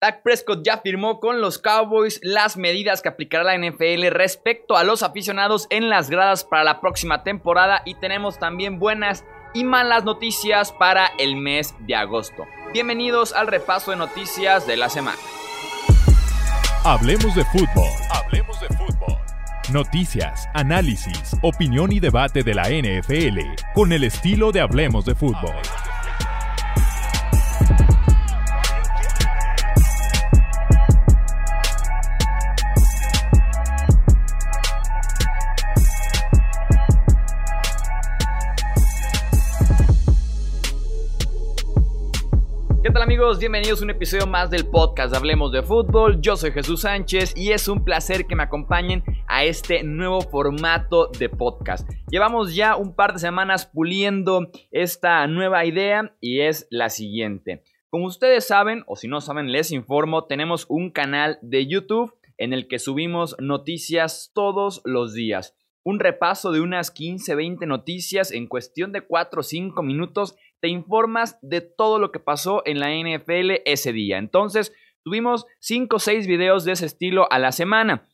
Dak Prescott ya firmó con los Cowboys las medidas que aplicará la NFL respecto a los aficionados en las gradas para la próxima temporada y tenemos también buenas y malas noticias para el mes de agosto. Bienvenidos al repaso de noticias de la semana. Hablemos de fútbol. Hablemos de fútbol. Noticias, análisis, opinión y debate de la NFL con el estilo de Hablemos de fútbol. Bienvenidos a un episodio más del podcast Hablemos de Fútbol. Yo soy Jesús Sánchez y es un placer que me acompañen a este nuevo formato de podcast. Llevamos ya un par de semanas puliendo esta nueva idea y es la siguiente. Como ustedes saben, o si no saben, les informo, tenemos un canal de YouTube en el que subimos noticias todos los días un repaso de unas 15, 20 noticias en cuestión de 4 o 5 minutos. Te informas de todo lo que pasó en la NFL ese día. Entonces, tuvimos 5 o 6 videos de ese estilo a la semana.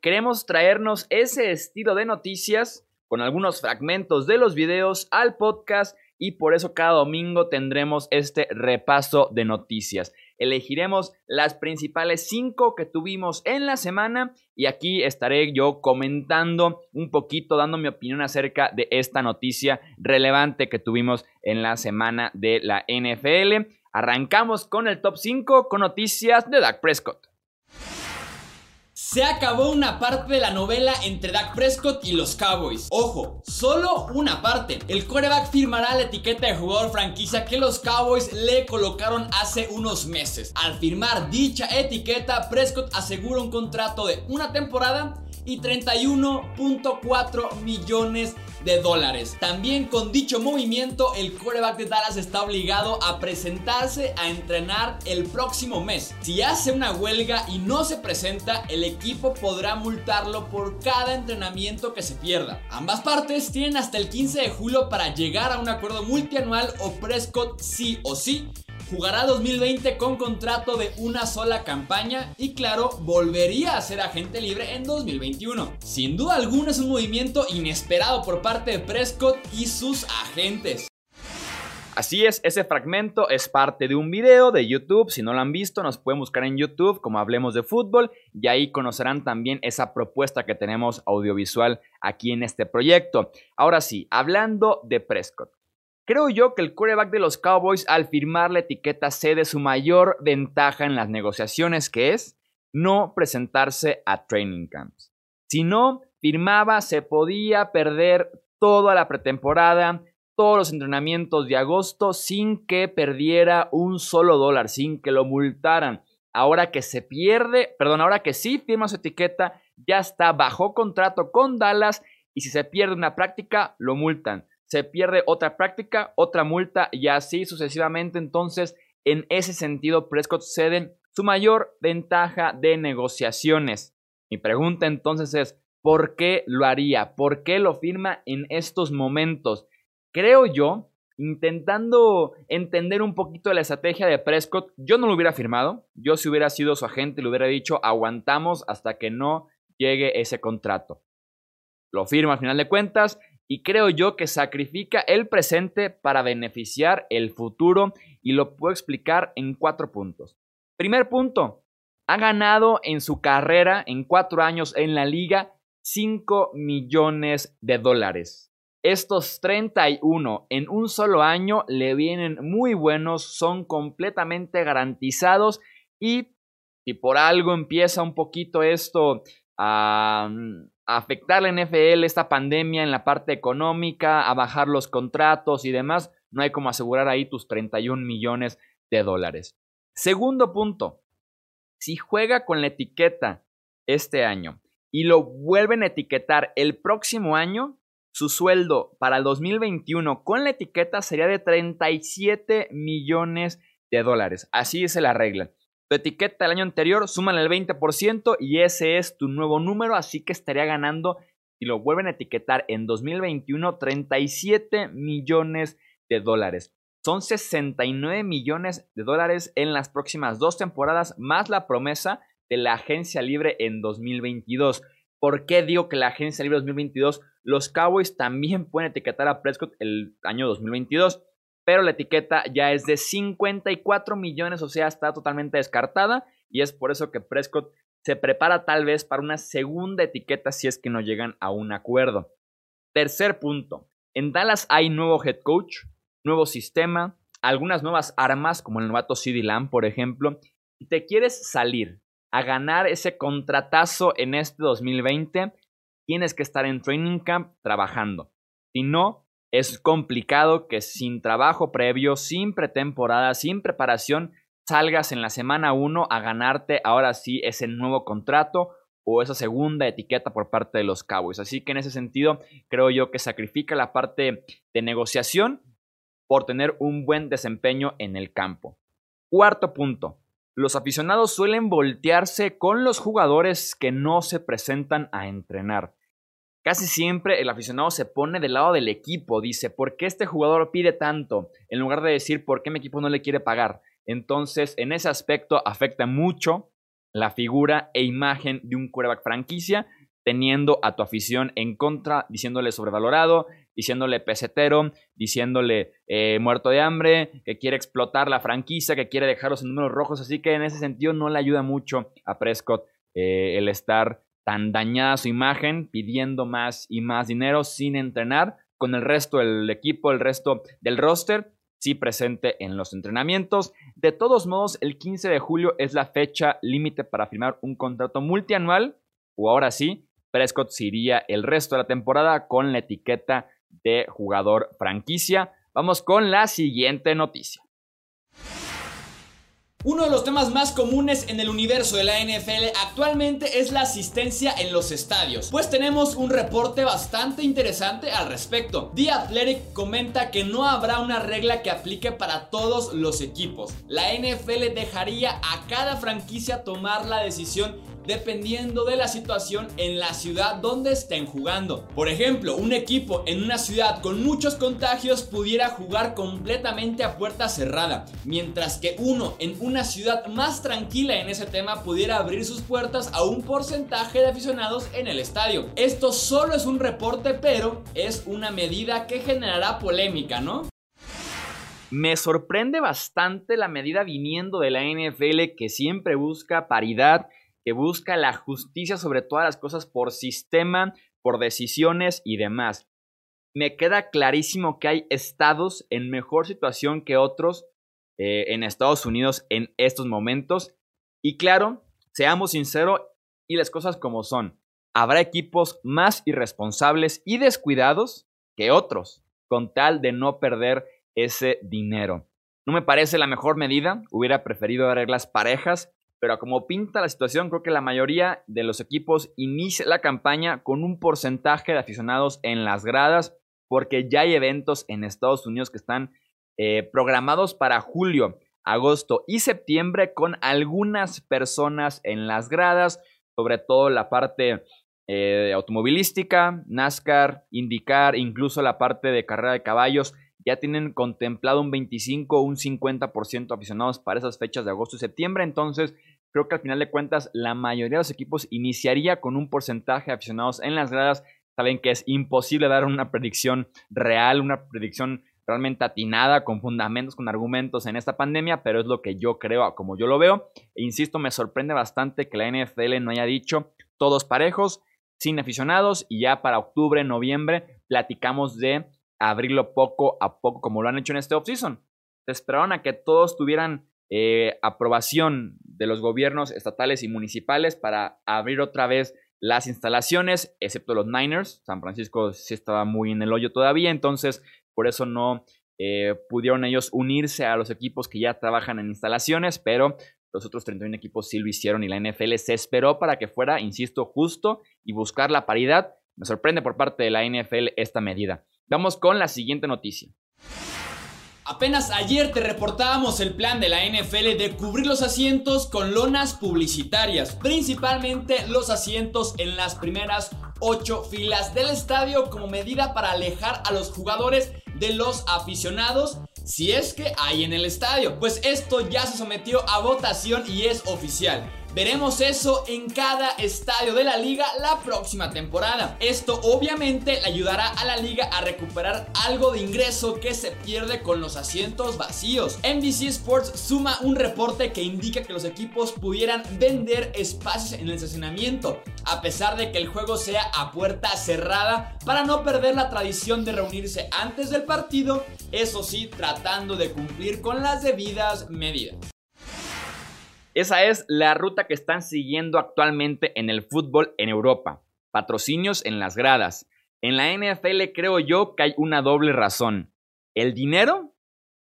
queremos traernos ese estilo de noticias con algunos fragmentos de los videos al podcast y por eso cada domingo tendremos este repaso de noticias elegiremos las principales cinco que tuvimos en la semana y aquí estaré yo comentando un poquito, dando mi opinión acerca de esta noticia relevante que tuvimos en la semana de la NFL. Arrancamos con el top 5 con noticias de Dak Prescott. Se acabó una parte de la novela entre Dak Prescott y los Cowboys. Ojo, solo una parte. El quarterback firmará la etiqueta de jugador franquicia que los Cowboys le colocaron hace unos meses. Al firmar dicha etiqueta, Prescott asegura un contrato de una temporada y 31.4 millones de dólares. También con dicho movimiento, el quarterback de Dallas está obligado a presentarse a entrenar el próximo mes. Si hace una huelga y no se presenta, el equipo podrá multarlo por cada entrenamiento que se pierda. Ambas partes tienen hasta el 15 de julio para llegar a un acuerdo multianual o Prescott sí o sí Jugará 2020 con contrato de una sola campaña y claro, volvería a ser agente libre en 2021. Sin duda alguna es un movimiento inesperado por parte de Prescott y sus agentes. Así es, ese fragmento es parte de un video de YouTube. Si no lo han visto, nos pueden buscar en YouTube como Hablemos de Fútbol y ahí conocerán también esa propuesta que tenemos audiovisual aquí en este proyecto. Ahora sí, hablando de Prescott. Creo yo que el quarterback de los Cowboys al firmar la etiqueta cede su mayor ventaja en las negociaciones, que es no presentarse a training camps. Si no firmaba, se podía perder toda la pretemporada, todos los entrenamientos de agosto sin que perdiera un solo dólar, sin que lo multaran. Ahora que se pierde, perdón, ahora que sí firma su etiqueta, ya está bajo contrato con Dallas y si se pierde una práctica, lo multan se pierde otra práctica, otra multa y así sucesivamente. Entonces, en ese sentido, Prescott cede su mayor ventaja de negociaciones. Mi pregunta entonces es, ¿por qué lo haría? ¿Por qué lo firma en estos momentos? Creo yo, intentando entender un poquito la estrategia de Prescott, yo no lo hubiera firmado. Yo si hubiera sido su agente le hubiera dicho, aguantamos hasta que no llegue ese contrato. Lo firma al final de cuentas y creo yo que sacrifica el presente para beneficiar el futuro y lo puedo explicar en cuatro puntos. Primer punto, ha ganado en su carrera en cuatro años en la liga 5 millones de dólares. Estos 31 en un solo año le vienen muy buenos, son completamente garantizados y si por algo empieza un poquito esto a, afectar la NFL, esta pandemia en la parte económica, a bajar los contratos y demás, no hay como asegurar ahí tus 31 millones de dólares. Segundo punto, si juega con la etiqueta este año y lo vuelven a etiquetar el próximo año, su sueldo para el 2021 con la etiqueta sería de 37 millones de dólares. Así es la regla. Tu etiqueta del año anterior, súmale el 20% y ese es tu nuevo número, así que estaría ganando, y lo vuelven a etiquetar en 2021, 37 millones de dólares. Son 69 millones de dólares en las próximas dos temporadas, más la promesa de la agencia libre en 2022. ¿Por qué digo que la agencia libre 2022? Los Cowboys también pueden etiquetar a Prescott el año 2022, pero la etiqueta ya es de 54 millones, o sea, está totalmente descartada y es por eso que Prescott se prepara tal vez para una segunda etiqueta si es que no llegan a un acuerdo. Tercer punto, en Dallas hay nuevo head coach, nuevo sistema, algunas nuevas armas como el novato CD Lamb, por ejemplo. Si te quieres salir a ganar ese contratazo en este 2020, tienes que estar en training camp trabajando. Si no, es complicado que sin trabajo previo, sin pretemporada, sin preparación, salgas en la semana 1 a ganarte ahora sí ese nuevo contrato o esa segunda etiqueta por parte de los Cowboys. Así que en ese sentido, creo yo que sacrifica la parte de negociación por tener un buen desempeño en el campo. Cuarto punto, los aficionados suelen voltearse con los jugadores que no se presentan a entrenar. Casi siempre el aficionado se pone del lado del equipo, dice, ¿por qué este jugador pide tanto? En lugar de decir, ¿por qué mi equipo no le quiere pagar? Entonces, en ese aspecto afecta mucho la figura e imagen de un quarterback franquicia, teniendo a tu afición en contra, diciéndole sobrevalorado, diciéndole pesetero, diciéndole eh, muerto de hambre, que quiere explotar la franquicia, que quiere dejarlos en números rojos. Así que en ese sentido no le ayuda mucho a Prescott eh, el estar tan dañada su imagen, pidiendo más y más dinero sin entrenar con el resto del equipo, el resto del roster, sí presente en los entrenamientos. De todos modos, el 15 de julio es la fecha límite para firmar un contrato multianual, o ahora sí, Prescott se iría el resto de la temporada con la etiqueta de jugador franquicia. Vamos con la siguiente noticia. Uno de los temas más comunes en el universo de la NFL actualmente es la asistencia en los estadios, pues tenemos un reporte bastante interesante al respecto. The Athletic comenta que no habrá una regla que aplique para todos los equipos. La NFL dejaría a cada franquicia tomar la decisión dependiendo de la situación en la ciudad donde estén jugando. Por ejemplo, un equipo en una ciudad con muchos contagios pudiera jugar completamente a puerta cerrada, mientras que uno en una ciudad más tranquila en ese tema pudiera abrir sus puertas a un porcentaje de aficionados en el estadio. Esto solo es un reporte, pero es una medida que generará polémica, ¿no? Me sorprende bastante la medida viniendo de la NFL que siempre busca paridad que busca la justicia sobre todas las cosas por sistema, por decisiones y demás. Me queda clarísimo que hay estados en mejor situación que otros eh, en Estados Unidos en estos momentos. Y claro, seamos sinceros y las cosas como son. Habrá equipos más irresponsables y descuidados que otros, con tal de no perder ese dinero. No me parece la mejor medida, hubiera preferido reglas parejas, pero como pinta la situación, creo que la mayoría de los equipos inicia la campaña con un porcentaje de aficionados en las gradas, porque ya hay eventos en Estados Unidos que están eh, programados para julio, agosto y septiembre con algunas personas en las gradas, sobre todo la parte eh, automovilística, NASCAR, IndyCar, incluso la parte de carrera de caballos ya tienen contemplado un 25 o un 50% aficionados para esas fechas de agosto y septiembre. Entonces, creo que al final de cuentas, la mayoría de los equipos iniciaría con un porcentaje de aficionados en las gradas. Saben que es imposible dar una predicción real, una predicción realmente atinada, con fundamentos, con argumentos en esta pandemia, pero es lo que yo creo, como yo lo veo. E insisto, me sorprende bastante que la NFL no haya dicho todos parejos, sin aficionados, y ya para octubre, noviembre, platicamos de abrirlo poco a poco, como lo han hecho en este offseason. Se esperaron a que todos tuvieran eh, aprobación de los gobiernos estatales y municipales para abrir otra vez las instalaciones, excepto los Niners. San Francisco sí estaba muy en el hoyo todavía, entonces por eso no eh, pudieron ellos unirse a los equipos que ya trabajan en instalaciones, pero los otros 31 equipos sí lo hicieron y la NFL se esperó para que fuera, insisto, justo y buscar la paridad. Me sorprende por parte de la NFL esta medida. Vamos con la siguiente noticia. Apenas ayer te reportábamos el plan de la NFL de cubrir los asientos con lonas publicitarias, principalmente los asientos en las primeras 8 filas del estadio como medida para alejar a los jugadores de los aficionados si es que hay en el estadio. Pues esto ya se sometió a votación y es oficial. Veremos eso en cada estadio de la liga la próxima temporada. Esto obviamente le ayudará a la liga a recuperar algo de ingreso que se pierde con los asientos vacíos. NBC Sports suma un reporte que indica que los equipos pudieran vender espacios en el estacionamiento, a pesar de que el juego sea a puerta cerrada para no perder la tradición de reunirse antes del partido, eso sí, tratando de cumplir con las debidas medidas. Esa es la ruta que están siguiendo actualmente en el fútbol en Europa. Patrocinios en las gradas. En la NFL creo yo que hay una doble razón. El dinero,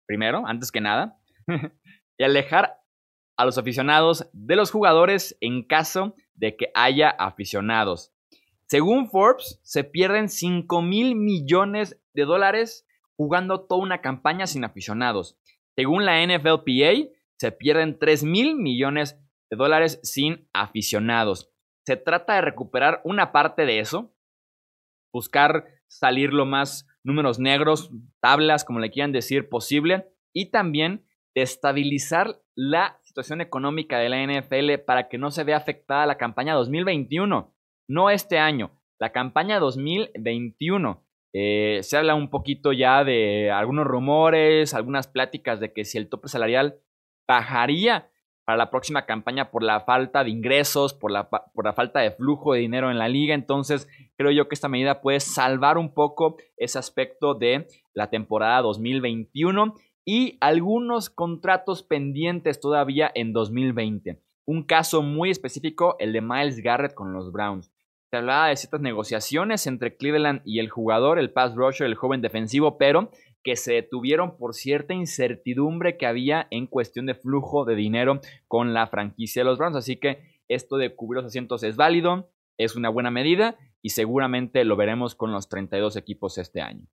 primero, antes que nada, y alejar a los aficionados de los jugadores en caso de que haya aficionados. Según Forbes, se pierden 5 mil millones de dólares jugando toda una campaña sin aficionados. Según la NFLPA, se pierden 3 mil millones de dólares sin aficionados. Se trata de recuperar una parte de eso, buscar salir lo más números negros, tablas, como le quieran decir, posible, y también estabilizar la situación económica de la NFL para que no se vea afectada la campaña 2021, no este año, la campaña 2021. Eh, se habla un poquito ya de algunos rumores, algunas pláticas de que si el tope salarial bajaría para la próxima campaña por la falta de ingresos, por la, por la falta de flujo de dinero en la liga. Entonces, creo yo que esta medida puede salvar un poco ese aspecto de la temporada 2021 y algunos contratos pendientes todavía en 2020. Un caso muy específico, el de Miles Garrett con los Browns. Se hablaba de ciertas negociaciones entre Cleveland y el jugador, el pass rusher, el joven defensivo, pero que se detuvieron por cierta incertidumbre que había en cuestión de flujo de dinero con la franquicia de los Browns. Así que esto de cubrir los asientos es válido, es una buena medida y seguramente lo veremos con los 32 equipos este año.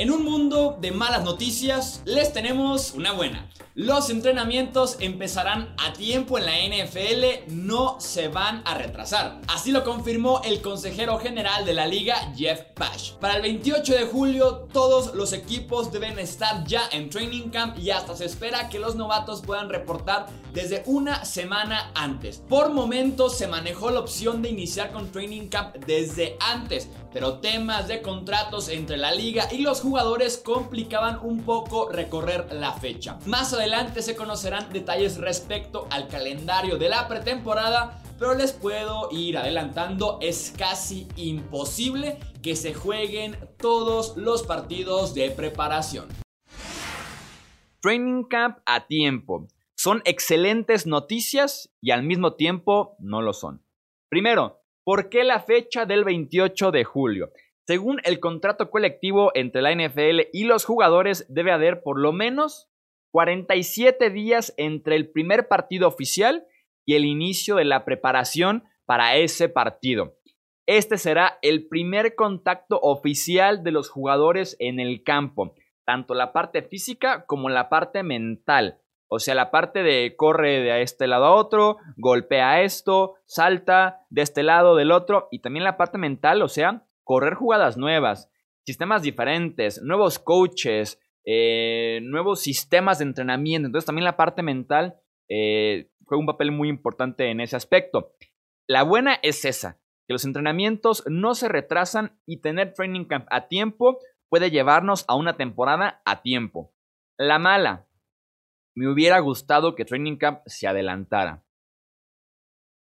En un mundo de malas noticias, les tenemos una buena. Los entrenamientos empezarán a tiempo en la NFL, no se van a retrasar. Así lo confirmó el consejero general de la liga, Jeff Pash. Para el 28 de julio, todos los equipos deben estar ya en training camp y hasta se espera que los novatos puedan reportar desde una semana antes. Por momentos se manejó la opción de iniciar con training camp desde antes, pero temas de contratos entre la liga y los jugadores complicaban un poco recorrer la fecha. Más adelante se conocerán detalles respecto al calendario de la pretemporada, pero les puedo ir adelantando, es casi imposible que se jueguen todos los partidos de preparación. Training Camp a tiempo. Son excelentes noticias y al mismo tiempo no lo son. Primero, ¿Por qué la fecha del 28 de julio? Según el contrato colectivo entre la NFL y los jugadores, debe haber por lo menos 47 días entre el primer partido oficial y el inicio de la preparación para ese partido. Este será el primer contacto oficial de los jugadores en el campo, tanto la parte física como la parte mental. O sea, la parte de corre de este lado a otro, golpea esto, salta de este lado, del otro, y también la parte mental, o sea, correr jugadas nuevas, sistemas diferentes, nuevos coaches, eh, nuevos sistemas de entrenamiento. Entonces también la parte mental eh, juega un papel muy importante en ese aspecto. La buena es esa, que los entrenamientos no se retrasan y tener training camp a tiempo puede llevarnos a una temporada a tiempo. La mala, me hubiera gustado que Training Camp se adelantara.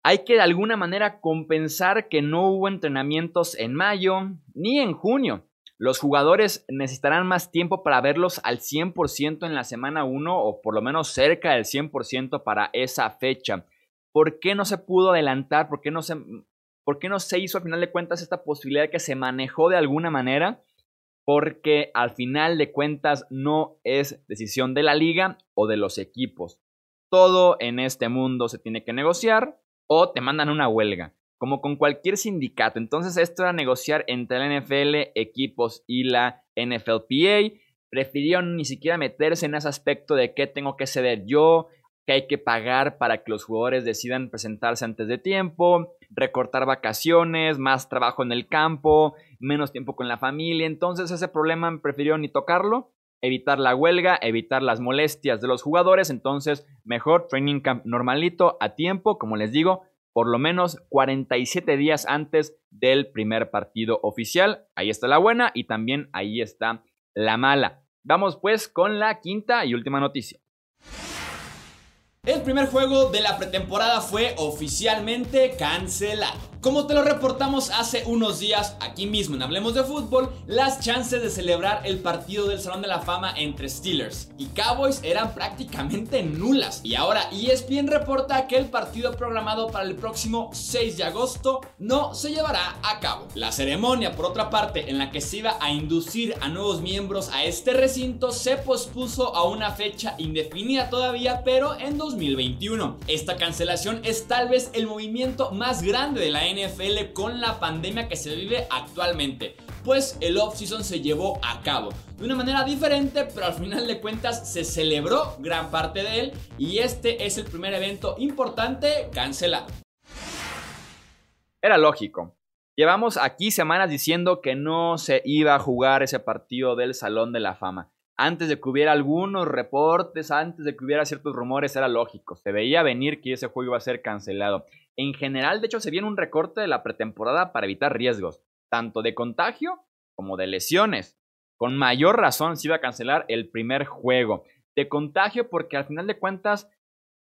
Hay que de alguna manera compensar que no hubo entrenamientos en mayo ni en junio. Los jugadores necesitarán más tiempo para verlos al 100% en la semana 1 o por lo menos cerca del 100% para esa fecha. ¿Por qué no se pudo adelantar? ¿Por qué no se, ¿Por qué no se hizo al final de cuentas esta posibilidad que se manejó de alguna manera? Porque al final de cuentas no es decisión de la liga o de los equipos. Todo en este mundo se tiene que negociar o te mandan una huelga, como con cualquier sindicato. Entonces esto era negociar entre la NFL, equipos y la NFLPA. Prefirieron ni siquiera meterse en ese aspecto de qué tengo que ceder yo, qué hay que pagar para que los jugadores decidan presentarse antes de tiempo, recortar vacaciones, más trabajo en el campo, menos tiempo con la familia. Entonces ese problema prefirió ni tocarlo. evitar la huelga, evitar las molestias de los jugadores, entonces mejor training camp normalito a tiempo, como les digo, por lo menos 47 días antes del primer partido oficial. Ahí está la buena y también ahí está la mala. Vamos pues con la quinta y última noticia. El primer juego de la pretemporada fue oficialmente cancelado. Como te lo reportamos hace unos días aquí mismo en Hablemos de Fútbol, las chances de celebrar el partido del Salón de la Fama entre Steelers y Cowboys eran prácticamente nulas. Y ahora ESPN reporta que el partido programado para el próximo 6 de agosto no se llevará a cabo. La ceremonia, por otra parte, en la que se iba a inducir a nuevos miembros a este recinto, se pospuso a una fecha indefinida todavía, pero en 2021. Esta cancelación es tal vez el movimiento más grande de la NFL con la pandemia que se vive actualmente. Pues el off-season se llevó a cabo de una manera diferente, pero al final de cuentas se celebró gran parte de él y este es el primer evento importante cancelado. Era lógico. Llevamos aquí semanas diciendo que no se iba a jugar ese partido del Salón de la Fama. Antes de que hubiera algunos reportes, antes de que hubiera ciertos rumores, era lógico. Se veía venir que ese juego iba a ser cancelado. En general, de hecho, se viene un recorte de la pretemporada para evitar riesgos, tanto de contagio como de lesiones. Con mayor razón se iba a cancelar el primer juego. De contagio porque al final de cuentas,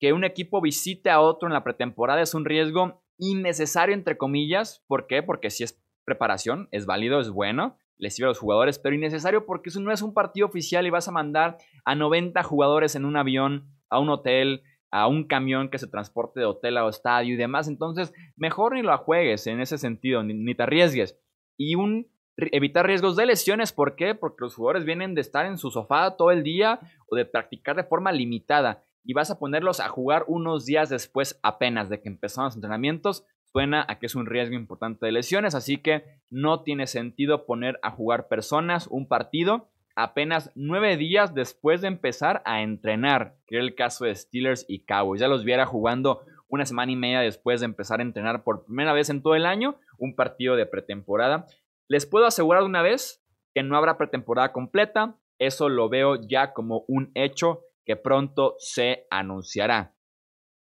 que un equipo visite a otro en la pretemporada es un riesgo innecesario, entre comillas. ¿Por qué? Porque si es preparación, es válido, es bueno, les sirve a los jugadores, pero innecesario porque eso no es un partido oficial y vas a mandar a 90 jugadores en un avión, a un hotel, a un camión que se transporte de hotel a estadio y demás. Entonces, mejor ni lo juegues en ese sentido, ni, te arriesgues. Y un evitar riesgos de lesiones, ¿por qué? Porque los jugadores vienen de estar en su sofá todo el día o de practicar de forma limitada y vas a ponerlos a jugar unos días después apenas de que empezaron los entrenamientos. Suena a que es un riesgo importante de lesiones, así que no tiene sentido poner a jugar personas un partido apenas nueve días después de empezar a entrenar, que era el caso de Steelers y Cowboys. Ya los viera jugando una semana y media después de empezar a entrenar por primera vez en todo el año, un partido de pretemporada. Les puedo asegurar de una vez que no habrá pretemporada completa, eso lo veo ya como un hecho que pronto se anunciará.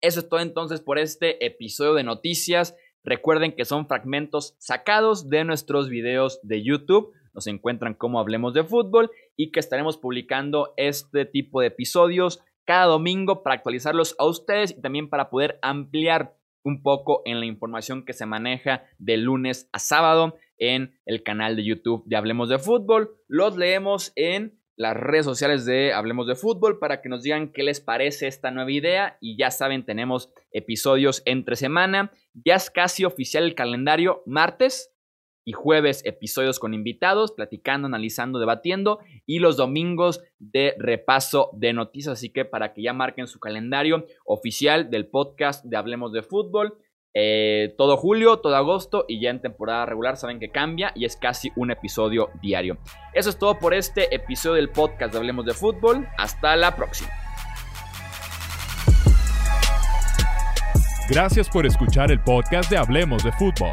Eso es todo entonces por este episodio de noticias. Recuerden que son fragmentos sacados de nuestros videos de YouTube nos encuentran como Hablemos de Fútbol y que estaremos publicando este tipo de episodios cada domingo para actualizarlos a ustedes y también para poder ampliar un poco en la información que se maneja de lunes a sábado en el canal de YouTube de Hablemos de Fútbol. Los leemos en las redes sociales de Hablemos de Fútbol para que nos digan qué les parece esta nueva idea y ya saben, tenemos episodios entre semana. Ya es casi oficial el calendario martes y jueves episodios con invitados, platicando, analizando, debatiendo y los domingos de repaso de noticias. Así que para que ya marquen su calendario oficial del podcast de Hablemos de Fútbol. Eh, todo julio, todo agosto y ya en temporada regular saben que cambia y es casi un episodio diario. Eso es todo por este episodio del podcast de Hablemos de Fútbol. Hasta la próxima. Gracias por escuchar el podcast de Hablemos de Fútbol.